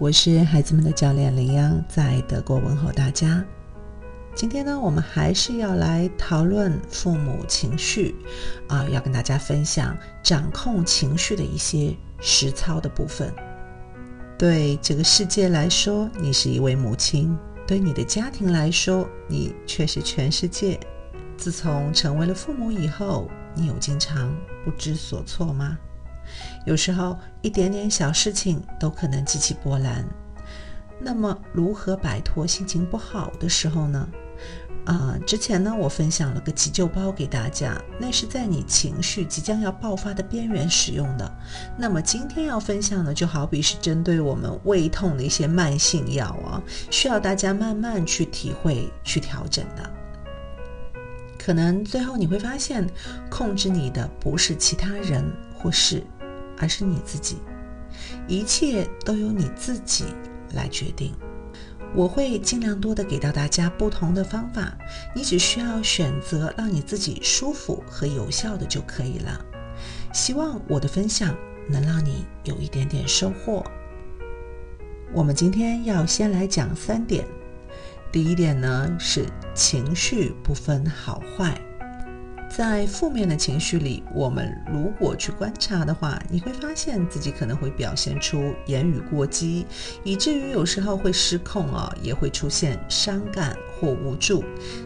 我是孩子们的教练林央，在德国问候大家。今天呢，我们还是要来讨论父母情绪啊，要跟大家分享掌控情绪的一些实操的部分。对这个世界来说，你是一位母亲；对你的家庭来说，你却是全世界。自从成为了父母以后，你有经常不知所措吗？有时候一点点小事情都可能激起波澜。那么，如何摆脱心情不好的时候呢？啊，之前呢，我分享了个急救包给大家，那是在你情绪即将要爆发的边缘使用的。那么今天要分享的，就好比是针对我们胃痛的一些慢性药啊，需要大家慢慢去体会、去调整的。可能最后你会发现，控制你的不是其他人或事，而是你自己，一切都由你自己来决定。我会尽量多的给到大家不同的方法，你只需要选择让你自己舒服和有效的就可以了。希望我的分享能让你有一点点收获。我们今天要先来讲三点，第一点呢是情绪不分好坏。在负面的情绪里，我们如果去观察的话，你会发现自己可能会表现出言语过激，以至于有时候会失控啊，也会出现伤感或无助。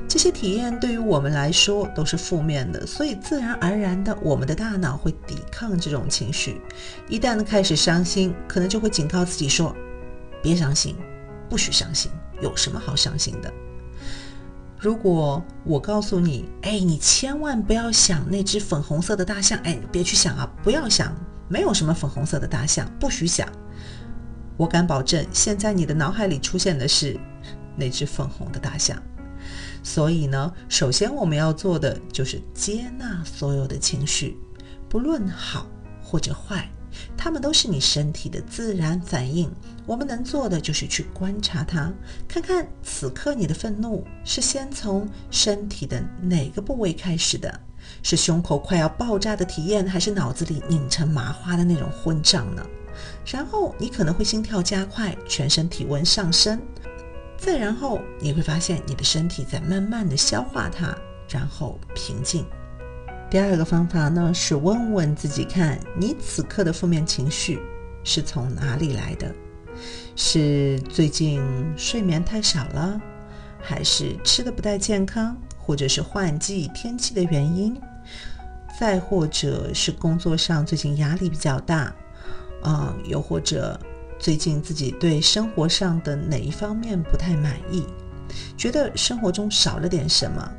这些体验对于我们来说都是负面的，所以自然而然的，我们的大脑会抵抗这种情绪。一旦开始伤心，可能就会警告自己说：“别伤心，不许伤心，有什么好伤心的？”如果我告诉你，哎，你千万不要想那只粉红色的大象，哎，别去想啊，不要想，没有什么粉红色的大象，不许想。我敢保证，现在你的脑海里出现的是那只粉红的大象。所以呢，首先我们要做的就是接纳所有的情绪，不论好或者坏。它们都是你身体的自然反应。我们能做的就是去观察它，看看此刻你的愤怒是先从身体的哪个部位开始的？是胸口快要爆炸的体验，还是脑子里拧成麻花的那种混账呢？然后你可能会心跳加快，全身体温上升。再然后你会发现你的身体在慢慢的消化它，然后平静。第二个方法呢，是问问自己，看你此刻的负面情绪是从哪里来的？是最近睡眠太少了，还是吃的不太健康，或者是换季天气的原因？再或者是工作上最近压力比较大，啊，又或者最近自己对生活上的哪一方面不太满意，觉得生活中少了点什么？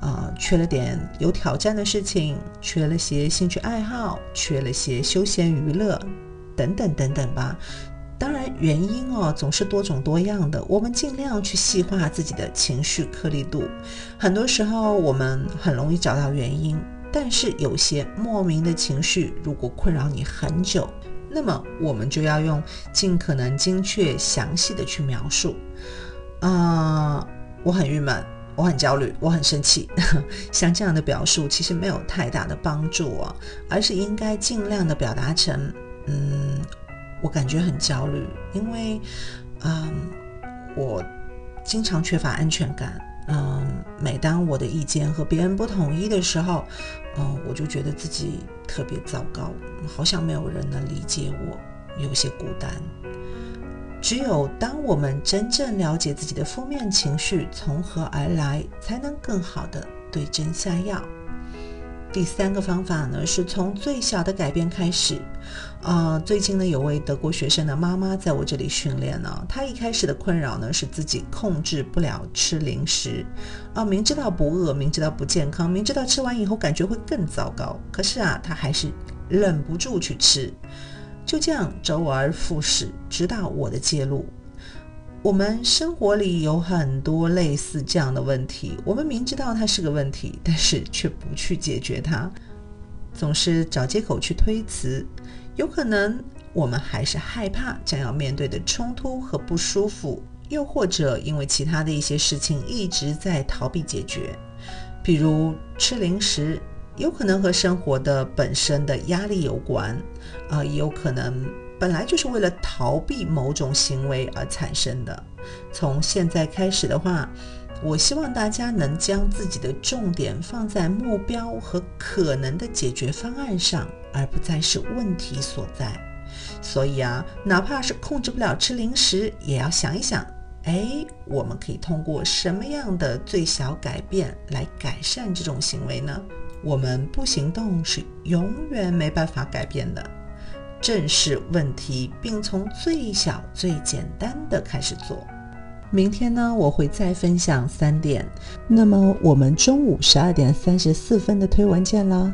啊，缺了点有挑战的事情，缺了些兴趣爱好，缺了些休闲娱乐，等等等等吧。当然，原因哦总是多种多样的。我们尽量去细化自己的情绪颗粒度。很多时候我们很容易找到原因，但是有些莫名的情绪如果困扰你很久，那么我们就要用尽可能精确详细的去描述。啊，我很郁闷。我很焦虑，我很生气，像这样的表述其实没有太大的帮助哦，而是应该尽量的表达成，嗯，我感觉很焦虑，因为，嗯，我经常缺乏安全感，嗯，每当我的意见和别人不统一的时候，嗯，我就觉得自己特别糟糕，好像没有人能理解我，有些孤单。只有当我们真正了解自己的负面情绪从何而来，才能更好的对症下药。第三个方法呢，是从最小的改变开始。啊，最近呢，有位德国学生的妈妈在我这里训练呢，她一开始的困扰呢是自己控制不了吃零食。啊，明知道不饿，明知道不健康，明知道吃完以后感觉会更糟糕，可是啊，她还是忍不住去吃。就这样周而复始，直到我的介入。我们生活里有很多类似这样的问题，我们明知道它是个问题，但是却不去解决它，总是找借口去推辞。有可能我们还是害怕将要面对的冲突和不舒服，又或者因为其他的一些事情一直在逃避解决，比如吃零食。有可能和生活的本身的压力有关，啊，也有可能本来就是为了逃避某种行为而产生的。从现在开始的话，我希望大家能将自己的重点放在目标和可能的解决方案上，而不再是问题所在。所以啊，哪怕是控制不了吃零食，也要想一想，哎，我们可以通过什么样的最小改变来改善这种行为呢？我们不行动是永远没办法改变的。正视问题，并从最小最简单的开始做。明天呢，我会再分享三点。那么我们中午十二点三十四分的推文见啦。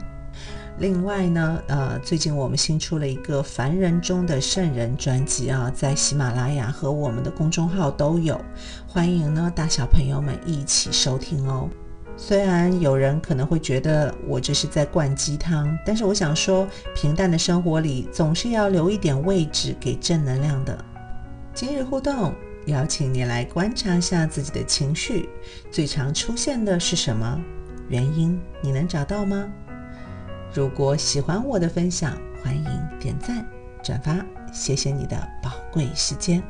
另外呢，呃，最近我们新出了一个凡人中的圣人专辑啊，在喜马拉雅和我们的公众号都有，欢迎呢大小朋友们一起收听哦。虽然有人可能会觉得我这是在灌鸡汤，但是我想说，平淡的生活里总是要留一点位置给正能量的。今日互动。邀请你来观察一下自己的情绪，最常出现的是什么原因？你能找到吗？如果喜欢我的分享，欢迎点赞、转发，谢谢你的宝贵时间。